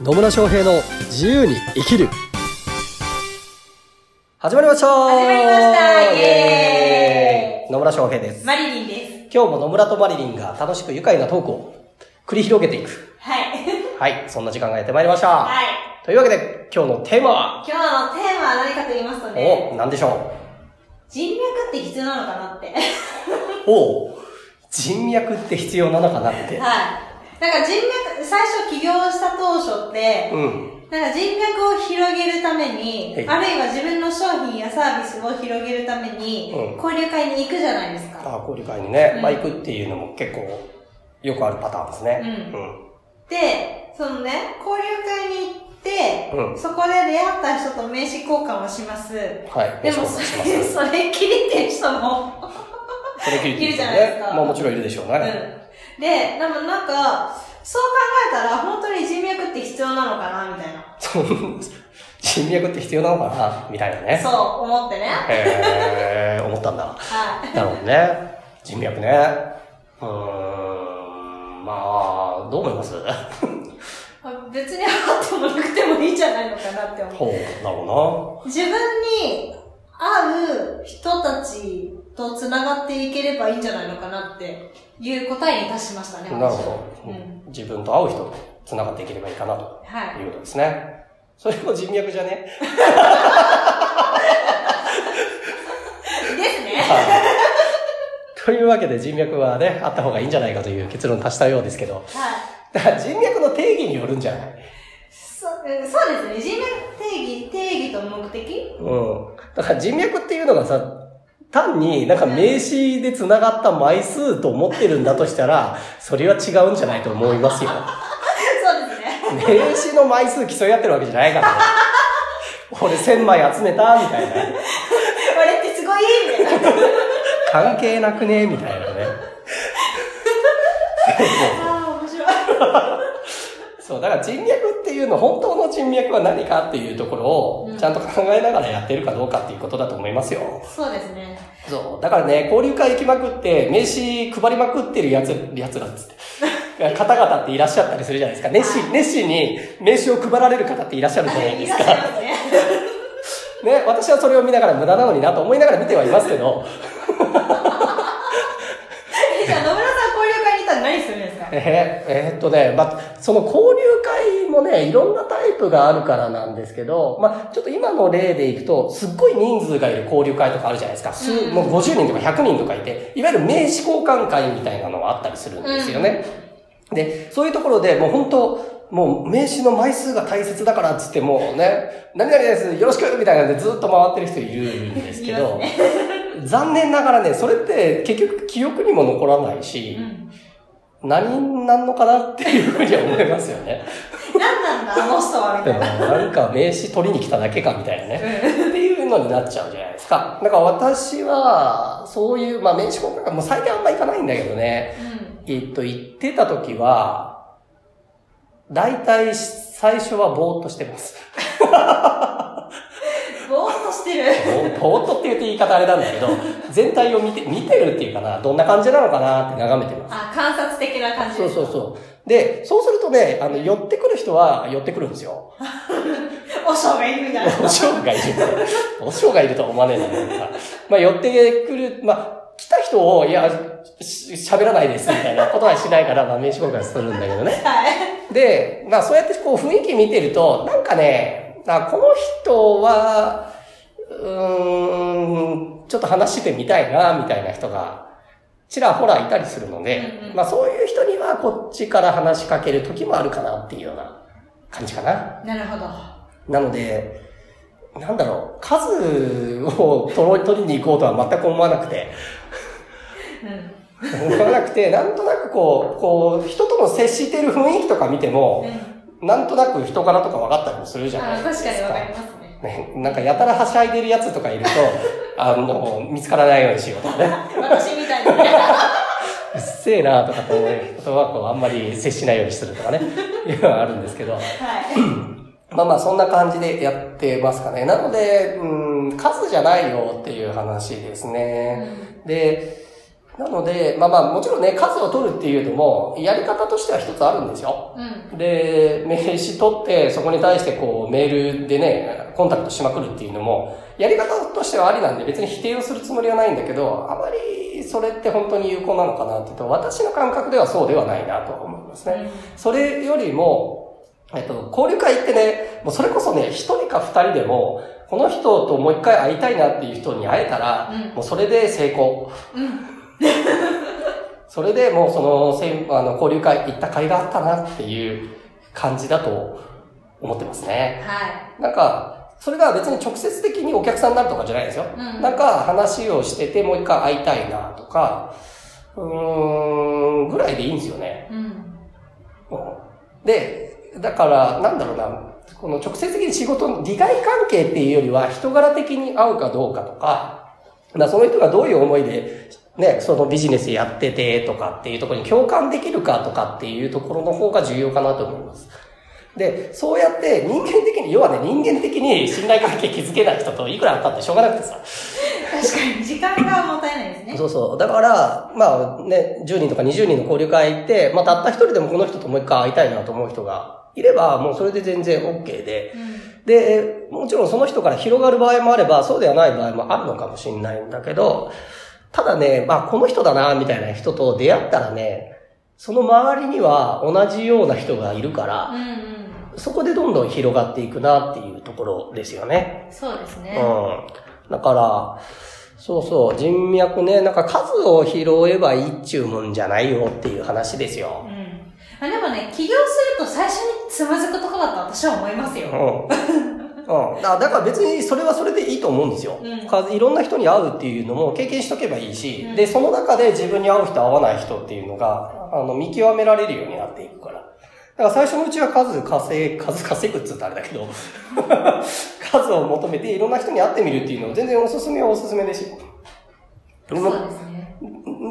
野村翔平の自由に生きる始まりました始まりましたイエーイ野村翔平です。マリリンです。今日も野村とマリリンが楽しく愉快なトークを繰り広げていく。はい。はい、そんな時間がやってまいりました。はい。というわけで、今日のテーマは、今日のテーマは何かと言いますとね、お、何でしょ人脈って必要なのかなって。う？おう人脈って必要なのかなって。はい。なんか人脈、最初起業した当初って、うん。なんか人脈を広げるためにはい、あるいは自分の商品やサービスを広げるためにうん、交流会に行くじゃないですか。あ、交流会にね、うんまあ行くっていうのも結構よくあるパターンですね。うんで、そのね、交流会に行って、うんそこで出会った人と名刺交換をします。はい。でもそれ、それきりっていう人も、それきりっているじゃないですかまあもちろんいるでしょうね。うん。で、でもなんか、そう考えたら本当に人脈って必要なのかなみたいな。そ ん人脈って必要なのかなみたいなね。そう思ってね。へー、思ったんだ。はい。なるほどね。人脈ね。うーん、まあ、どう思います？別にあってもなくてもいいんじゃないのかなって思う。ほう、なるほ自分に合う人たちと繋がっていければいいんじゃないのかなっていう答えに達しましたね。どな。なるほど。うん。自分と会う人と繋がっていければいいかなとはい。いうことですね。それも人脈じゃね？ですね。というわけで人脈はね、あった方がいいんじゃないかという結論に達したようですけど、はい。だから人脈の定義によるんじゃない？そうんそうですね。人脈定義、定義と目的？うん。だから人脈っていうのがさ、単になんか名刺で繋がった枚数と思ってるんだとしたら、それは違うんじゃないと思いますよ。そうですね。名刺の枚数競い合ってるわけじゃないからね。俺1000枚集めたみたいな。俺ってすごいみたいな。関係なくねみたいなね。ああ、面白い。そう、だから人脈っていうの、本当の人脈は何かっていうところをう、んちゃんと考えながらやってるかどうかっていうことだと思いますよ。そうですね。そう。だからね、交流会行きまくって、名刺配りまくってるやつ、やつらっつって。方々っていらっしゃったりするじゃないですか。熱心、熱心に名刺を配られる方っていらっしゃるじゃないですか。ね。ね、私はそれを見ながら無駄なのになと思いながら見てはいますけど、えじゃあ、野村さん交流会に行ったら何するんですか？えーえーっとね、まあ、その交流会もね、いろんなタイプがあるからなんですけど、まあ、ちょっと今の例でいくと、すっごい人数がいる交流会とかあるじゃないですか。数うんもう50人とか100人とかいて、いわゆる名刺交換会みたいなのがあったりするんですよね。で、そういうところでもう本当、もう名刺の枚数が大切だからっつってもうね、何々です、よろしくみたいなんでずっと回ってる人いるんですけど、残念ながらね、それって結局記憶にも残らないし、うん。何になんのかなっていうふうには思いますよね。何なんだ、あの人は、みたいな。なんか名刺取りに来ただけかみたいなね。っていうのになっちゃうじゃないですか。だから私は、そういう、まあ名刺交換会、もう最近あんま行かないんだけどね。うん。えっと、行ってた時は、大体最初はぼーっとしてます。る。ぼぼーっとって言って言い方あれなんだけど、全体を見て、見てるっていうかな、どんな感じなのかなって眺めてます。あ、観察的な感じそう。そうそう。で、そうするとね、あの、寄ってくる人は寄ってくるんですよ。おしょうがいるみたいな。おしょうがいる。おしょうがいるとは思わねえな。まあ、寄ってくる、まあ、来た人を、いや、し喋らないです、みたいなことはしないから、まあ、名刺交換するんだけどね。はい。で、まあ、そうやってこう、雰囲気見てると、なんかね、あこの人は、うーん、ちょっと話してみたいな、みたいな人が、ちらほらいたりするので、うんうんまあ、そういう人にはこっちから話しかける時もあるかなっていうような感じかな。なるほど。なので、なんだろう、数を取り取りに行こうとは全く思わなくて、うん。思わなくて、なんとなくこう、こう、人との接してる雰囲気とか見ても、うん。なんとなく人柄とか分かったりもするじゃないあ、ですか。確かにわかりますね。ね、なんかやたらはしゃいでるやつとかいると、あの、見つからないようにしようとかね。私みたいに。うっせえなとかと思うことはこうあんまり接しないようにするとかね、いうのはあるんですけど。はい。まあまあそんな感じでやってますかね。なので、うん、数じゃないよっていう話ですね。で、なので、まあまあ、もちろんね、数を取るっていうのも、やり方としては一つあるんですよ。うん。で、名刺取って、そこに対してこう、メールでね、コンタクトしまくるっていうのも、やり方としてはありなんで、別に否定をするつもりはないんだけど、あまりそれって本当に有効なのかなっていうと、私の感覚ではそうではないなと思いますね。それよりも、えっと、交流会ってね、もうそれこそね、一人か二人でも、この人ともう一回会いたいなっていう人に会えたら、うんもうそれで成功。うん。それでもうその、せんあの、交流会行った甲斐があったなっていう感じだと思ってますね。はなんか、それが別に直接的にお客さんになるとかじゃないですよ。うんなんか話をしててもう一回会いたいなとか、うーん、ぐらいでいいんですよね。い。うん。うんで、だから、なんだろうな、この直接的に仕事の利害関係っていうよりは人柄的に合うかどうかとか、まあその人がどういう思いで、ね、そのビジネスやっててとかっていうところに共感できるかとかっていうところの方が重要かなと思います。で、そうやって人間的に、要はね、人間的に信頼関係築けない人といくらあったってしょうがなくてさ。確かに、時間がもったいないですね。そうそう。だから、まあね、10人とか20人の交流会行って、まあたった一人でもこの人ともう一回会いたいなと思う人がいれば、もうそれで全然 OK で、うん。で、もちろんその人から広がる場合もあれば、そうではない場合もあるのかもしれないんだけど、ただね、まあこの人だな、みたいな人と出会ったらね、その周りには同じような人がいるから、うんうん。そこでどんどん広がっていくなっていうところですよね。そうですね。うん。だから、そうそう、人脈ね、なんか数を拾えばいいっちゅうもんじゃないよっていう話ですよう。ん。あでもね、起業すると最初につまずくとこだと私は思いますよ。うん。うん。だだから別にそれはそれでいいと思うんですよ。うんかいろんな人に会うっていうのも経験しとけばいいし、うんで、その中で自分に合う人合わない人っていうのが、あの、見極められるようになっていくから。だから最初のうちは数稼い、数稼ぐっつったらあれだけど、数を求めていろんな人に会ってみるっていうのは全然おすすめはおすすめですよ。そうですね。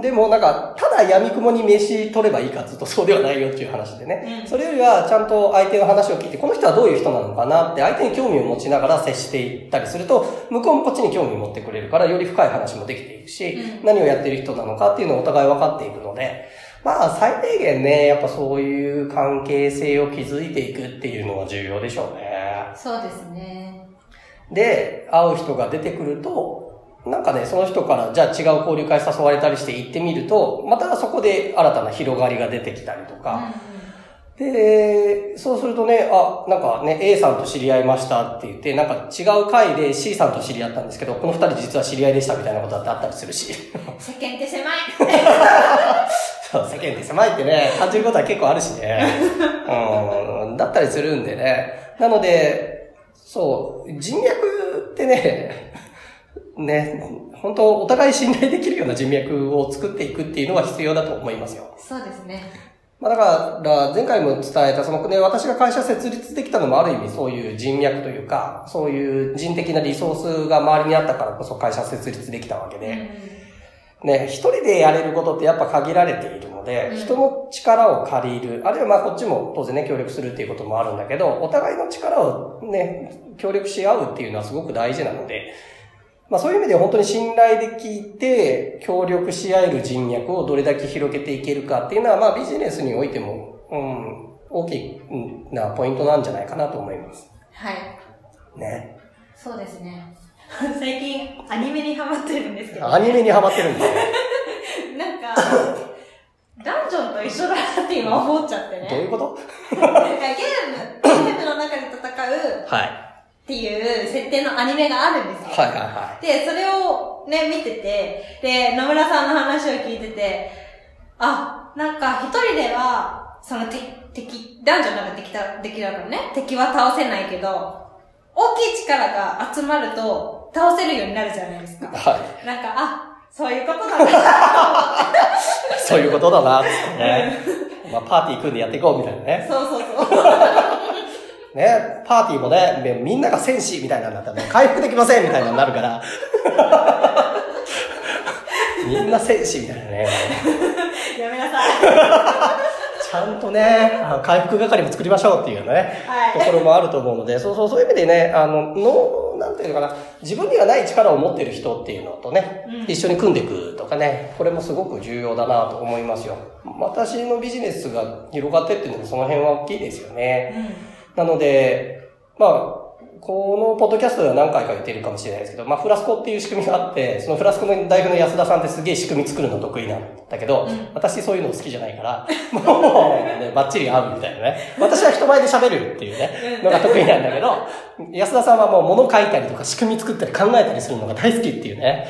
でもなんか、ただ闇雲に飯取ればいいかっつうとそうではないよっていう話でね。うんそれよりはちゃんと相手の話を聞いて、この人はどういう人なのかなって相手に興味を持ちながら接していったりすると、向こうもこっちに興味を持ってくれるから、より深い話もできていくし、うん何をやってる人なのかっていうのをお互い分かっていくので、まあ最低限ね、やっぱそういう関係性を築いていくっていうのは重要でしょうね。そうですね。で、会う人が出てくると、なんかね、その人から、じゃあ違う交流会誘われたりして行ってみると、またそこで新たな広がりが出てきたりとか、で、そうするとね、あ、なんかね、A さんと知り合いましたって言って、なんか違う会で C さんと知り合ったんですけど、この二人実は知り合いでしたみたいなことだってあったりするし、世間って狭い。そう、世間って狭いってね、感じることは結構あるしね。うん、だったりするんでね。なので、そう、人脈ってね、ね、本当お互い信頼できるような人脈を作っていくっていうのは必要だと思いますよ。そうですね。まあだから、前回も伝えた、そのね、私が会社設立できたのもある意味そういう人脈というか、そういう人的なリソースが周りにあったからこそ会社設立できたわけで、ね、一人でやれることってやっぱ限られているので、うん人の力を借りる、あるいはまあこっちも当然ね、協力するっていうこともあるんだけど、お互いの力をね、協力し合うっていうのはすごく大事なので、まあそういう意味で本当に信頼できて、協力し合える人脈をどれだけ広げていけるかっていうのは、まあビジネスにおいても、うん、大きなポイントなんじゃないかなと思います。はい。ね。そうですね。最近、アニメにハマってるんですけど、アニメにハマってるんですね。なんか、ダンジョンと一緒だなって今思っちゃってね。どういうこと？なんかゲーム、ゲームの中で戦うはい。っていう設定のアニメがあるんですよ。はいはいはで、それをね、見てて、で、野村さんの話を聞いてて、あ、なんか一人では、その敵、敵、男女なんか敵だ、敵だからね、敵は倒せないけど、大きい力が集まると倒せるようになるじゃないですか。い。はい。なんか、あ、そういうことだな。そういうことだな、ね。まあ、パーティー組んでやっていこうみたいなね。そうそうそう。ね、パーティーもね、めみんなが戦士みたいなんだったらね、回復できませんみたいなのになるから。みんな戦士みたいなね。やめなさい。ちゃんとね、あ回復係も作りましょうっていうね、はいところもあると思うので、そうそう、そういう意味でね、あの、の、なんていうのかな、自分にはない力を持ってる人っていうのとね、うん一緒に組んでいくとかね、これもすごく重要だなと思いますよ。私のビジネスが広がってっていうのもその辺は大きいですよね。なので、まあ、このポッドキャストでは何回か言ってるかもしれないですけど、まあ、フラスコっていう仕組みがあって、そのフラスコの代表の安田さんってすげえ仕組み作るの得意なんだけど、うん私そういうの好きじゃないから、もう、ね、バッチリ合うみたいなね。私は人前で喋るっていうね、のが得意なんだけど、安田さんはもう物書いたりとか仕組み作ったり考えたりするのが大好きっていうね、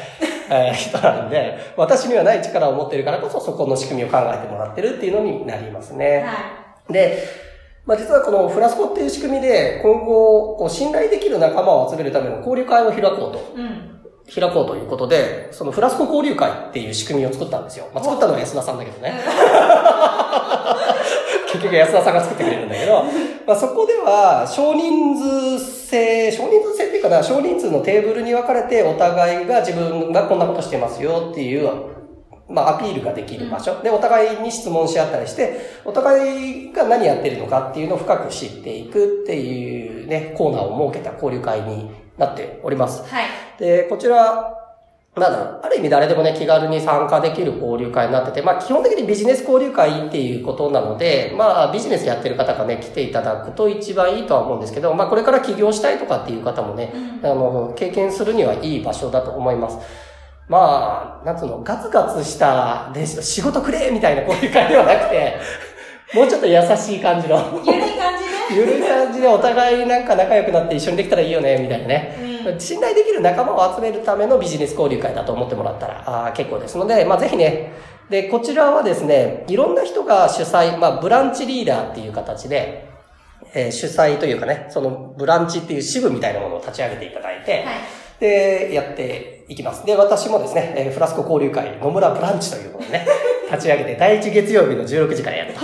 えー人なんで、私にはない力を持ってるからこそそこの仕組みを考えてもらってるっていうのになりますね。はで、まあ、実はこのフラスコっていう仕組みで、今後、こう、信頼できる仲間を集めるための交流会を開こうと、い。うん。開こうということで、そのフラスコ交流会っていう仕組みを作ったんですよ。まあ、作ったのは安田さんだけどね。結局安田さんが作ってくれるんだけど、まあ、そこでは少人数制、少人数制っていうかな、少人数のテーブルに分かれてお互いが自分がこんなことしてますよっていう、まあ、アピールができる場所。で、お互いに質問し合ったりして、お互いが何やってるのかっていうのを深く知っていくっていうね、コーナーを設けた交流会になっております。はい。で、こちら、まあ、ある意味誰でもね、気軽に参加できる交流会になってて、まあ、基本的にビジネス交流会っていうことなので、まあ、ビジネスやってる方がね、来ていただくと一番いいとは思うんですけど、まあ、これから起業したいとかっていう方もね、うんあの、経験するにはいい場所だと思います。まあ、なんつうの、ガツガツした、で、仕事くれみたいな交流会ではなくて、もうちょっと優しい感じの、ゆるい感じね。ゆるい感じでお互いなんか仲良くなって一緒にできたらいいよね、みたいなね。うん信頼できる仲間を集めるためのビジネス交流会だと思ってもらったらあー結構ですので、まあ、ぜひね、で、こちらはですね、いろんな人が主催、まあ、ブランチリーダーっていう形で、えー主催というかね、そのブランチっていう支部みたいなものを立ち上げていただいて、はい。で、やっていきます。で、私もですね、えーフラスコ交流会、野村ブランチというのをね、立ち上げて、第1月曜日の16時からやると。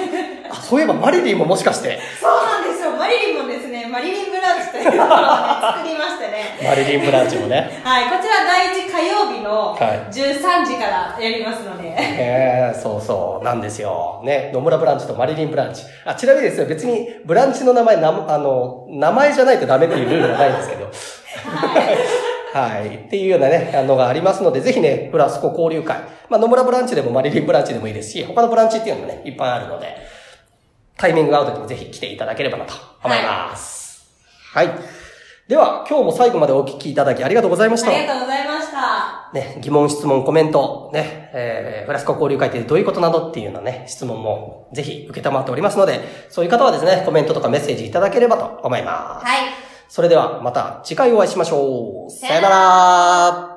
あ、そういえばマリリンももしかして、そうなんですよ。マリリンもですね、マリリンブランチというのをね、作りましてね。マリリンブランチもね、はい、こちら第1火曜日のはい13時からやりますので。ええそうそう、なんですよ。ね、野村ブランチとマリリンブランチ。あ、ちなみにですね、別にブランチの名前、な、あの、名前じゃないとダメっていうルールはないんですけど。はい。っていうようなね、あのがありますので、ぜひね、フラスコ交流会。まあ、野村ブランチでもマリリンブランチでもいいですし、他のブランチっていうのもね、いっぱいあるので、タイミングが合う時にぜひ来ていただければなと思います。はい。では、今日も最後までお聞きいただきありがとうございました。ありがとうございました。ね、疑問、質問、コメント、ね、えー、フラスコ交流会ってどういうことなのっていうようなね、質問もぜひ受けたまっておりますので、そういう方はですね、コメントとかメッセージいただければと思います。はい。それではまた次回お会いしましょう。さよなら